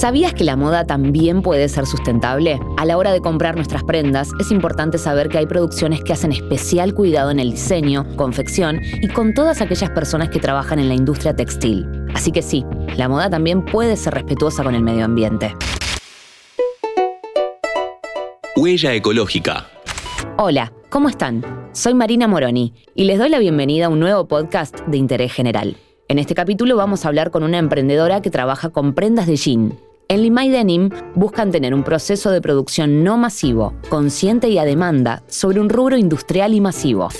¿Sabías que la moda también puede ser sustentable? A la hora de comprar nuestras prendas, es importante saber que hay producciones que hacen especial cuidado en el diseño, confección y con todas aquellas personas que trabajan en la industria textil. Así que sí, la moda también puede ser respetuosa con el medio ambiente. Huella ecológica. Hola, ¿cómo están? Soy Marina Moroni y les doy la bienvenida a un nuevo podcast de interés general. En este capítulo vamos a hablar con una emprendedora que trabaja con prendas de jean. En Limay Denim buscan tener un proceso de producción no masivo, consciente y a demanda, sobre un rubro industrial y masivo.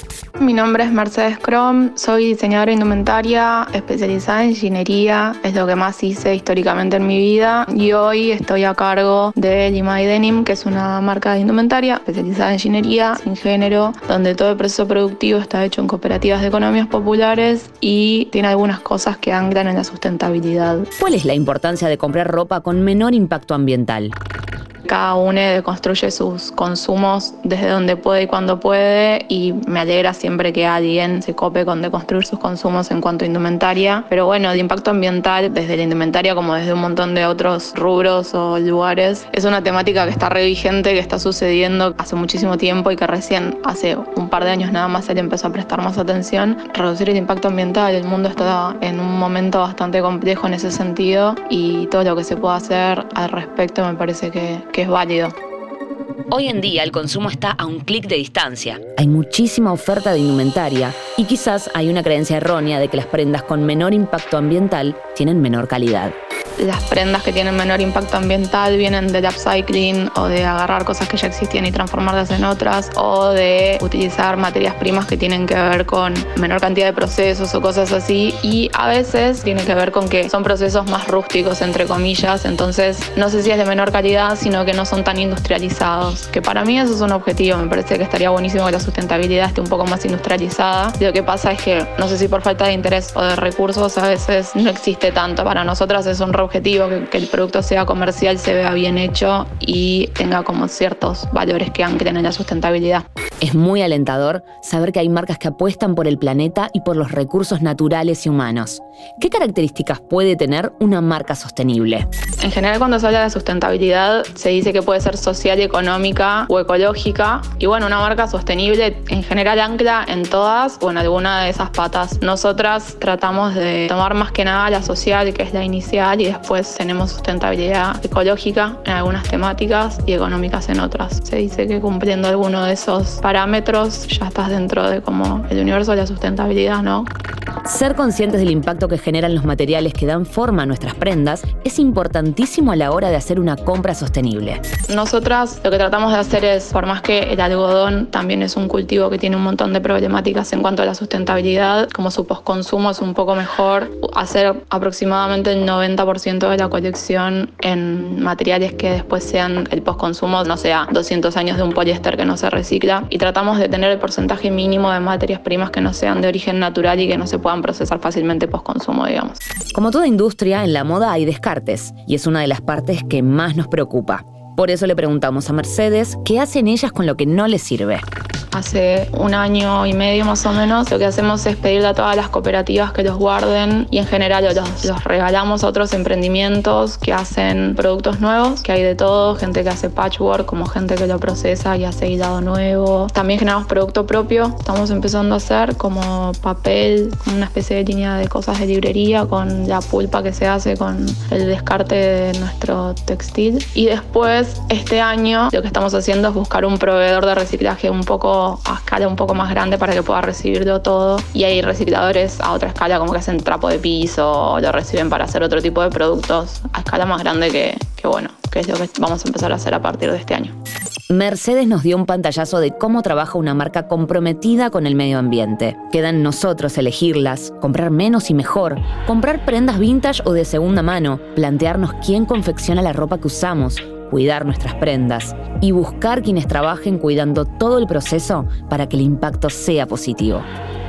Mi nombre es Mercedes Crom, soy diseñadora indumentaria especializada en ingeniería, es lo que más hice históricamente en mi vida y hoy estoy a cargo de Limay Denim, que es una marca de indumentaria especializada en ingeniería, sin género, donde todo el proceso productivo está hecho en cooperativas de economías populares y tiene algunas cosas que anclan en la sustentabilidad. ¿Cuál es la importancia de comprar ropa con menor impacto ambiental? Cada uno construye sus consumos desde donde puede y cuando puede y me alegra siempre que alguien se cope con deconstruir sus consumos en cuanto a indumentaria. Pero bueno, de impacto ambiental desde la indumentaria como desde un montón de otros rubros o lugares es una temática que está re vigente, que está sucediendo hace muchísimo tiempo y que recién hace un par de años nada más se le empezó a prestar más atención. Reducir el impacto ambiental, el mundo está en un momento bastante complejo en ese sentido y todo lo que se pueda hacer al respecto me parece que es válido. Hoy en día el consumo está a un clic de distancia. Hay muchísima oferta de indumentaria y quizás hay una creencia errónea de que las prendas con menor impacto ambiental tienen menor calidad las prendas que tienen menor impacto ambiental vienen del upcycling o de agarrar cosas que ya existían y transformarlas en otras o de utilizar materias primas que tienen que ver con menor cantidad de procesos o cosas así. Y a veces tiene que ver con que son procesos más rústicos entre comillas entonces no sé si es de menor calidad sino que no son tan industrializados que para mí eso es un objetivo. Me parece que estaría buenísimo que la sustentabilidad esté un poco más industrializada. Lo que pasa es que no sé si por falta de interés o de recursos a veces no existe tanto. Para nosotras es un objetivo, que, el producto sea comercial, se vea bien hecho y tenga como ciertos valores que anclen en la sustentabilidad. Es muy alentador saber que hay marcas que apuestan por el planeta y por los recursos naturales y humanos. ¿Qué características puede tener una marca sostenible? En general cuando se habla de sustentabilidad se dice que puede ser social, económica o ecológica. Y bueno, una marca sostenible en general ancla en todas o en alguna de esas patas. Nosotras tratamos de tomar más que nada la social, que es la inicial, y después tenemos sustentabilidad ecológica en algunas temáticas y económicas en otras. Se dice que cumpliendo alguno de esos parámetros ya estás dentro de como el universo de la sustentabilidad, ¿no? Ser conscientes del impacto que generan los materiales que dan forma a nuestras prendas es importantísimo a la hora de hacer una compra sostenible. Nosotras lo que tratamos de hacer es, por más que el algodón también es un cultivo que tiene un montón de problemáticas en cuanto a la sustentabilidad, como su postconsumo es un poco mejor, hacer aproximadamente el 90% de la colección en materiales que después sean el postconsumo, no sea 200 años de un poliéster que no se recicla, y tratamos de tener el porcentaje mínimo de materias primas que no sean de origen natural y que no se puedan procesar fácilmente post-consumo, digamos. Como toda industria, en la moda hay descartes, y es una de las partes que más nos preocupa. Por eso le preguntamos a Mercedes qué hacen ellas con lo que no les sirve hace un año y medio más o menos, lo que hacemos es pedirle a todas las cooperativas que los guarden y en general los, los regalamos a otros emprendimientos que hacen productos nuevos, que hay de todo, gente que hace patchwork, como gente que lo procesa y hace hilado nuevo. También generamos producto propio, estamos empezando a hacer como papel, una especie de línea de cosas de librería con la pulpa que se hace con el descarte de nuestro textil. Y después, este año, lo que estamos haciendo es buscar un proveedor de reciclaje un poco a escala un poco más grande para que pueda recibirlo todo. Y hay recicladores a otra escala como que hacen trapo de piso o lo reciben para hacer otro tipo de productos a escala más grande que, que bueno, que es lo que vamos a empezar a hacer a partir de este año. Mercedes nos dio un pantallazo de cómo trabaja una marca comprometida con el medio ambiente. Queda en nosotros elegirlas, comprar menos y mejor, comprar prendas vintage o de segunda mano, plantearnos quién confecciona la ropa que usamos, cuidar nuestras prendas y buscar quienes trabajen cuidando todo el proceso para que el impacto sea positivo.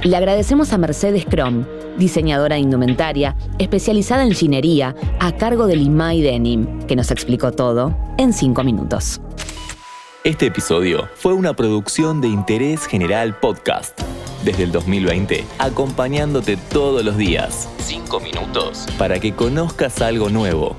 Le agradecemos a Mercedes Crom, diseñadora de indumentaria, especializada en ginería, a cargo del IMAI Denim, que nos explicó todo en cinco minutos. Este episodio fue una producción de Interés General Podcast. Desde el 2020, acompañándote todos los días. Cinco minutos. Para que conozcas algo nuevo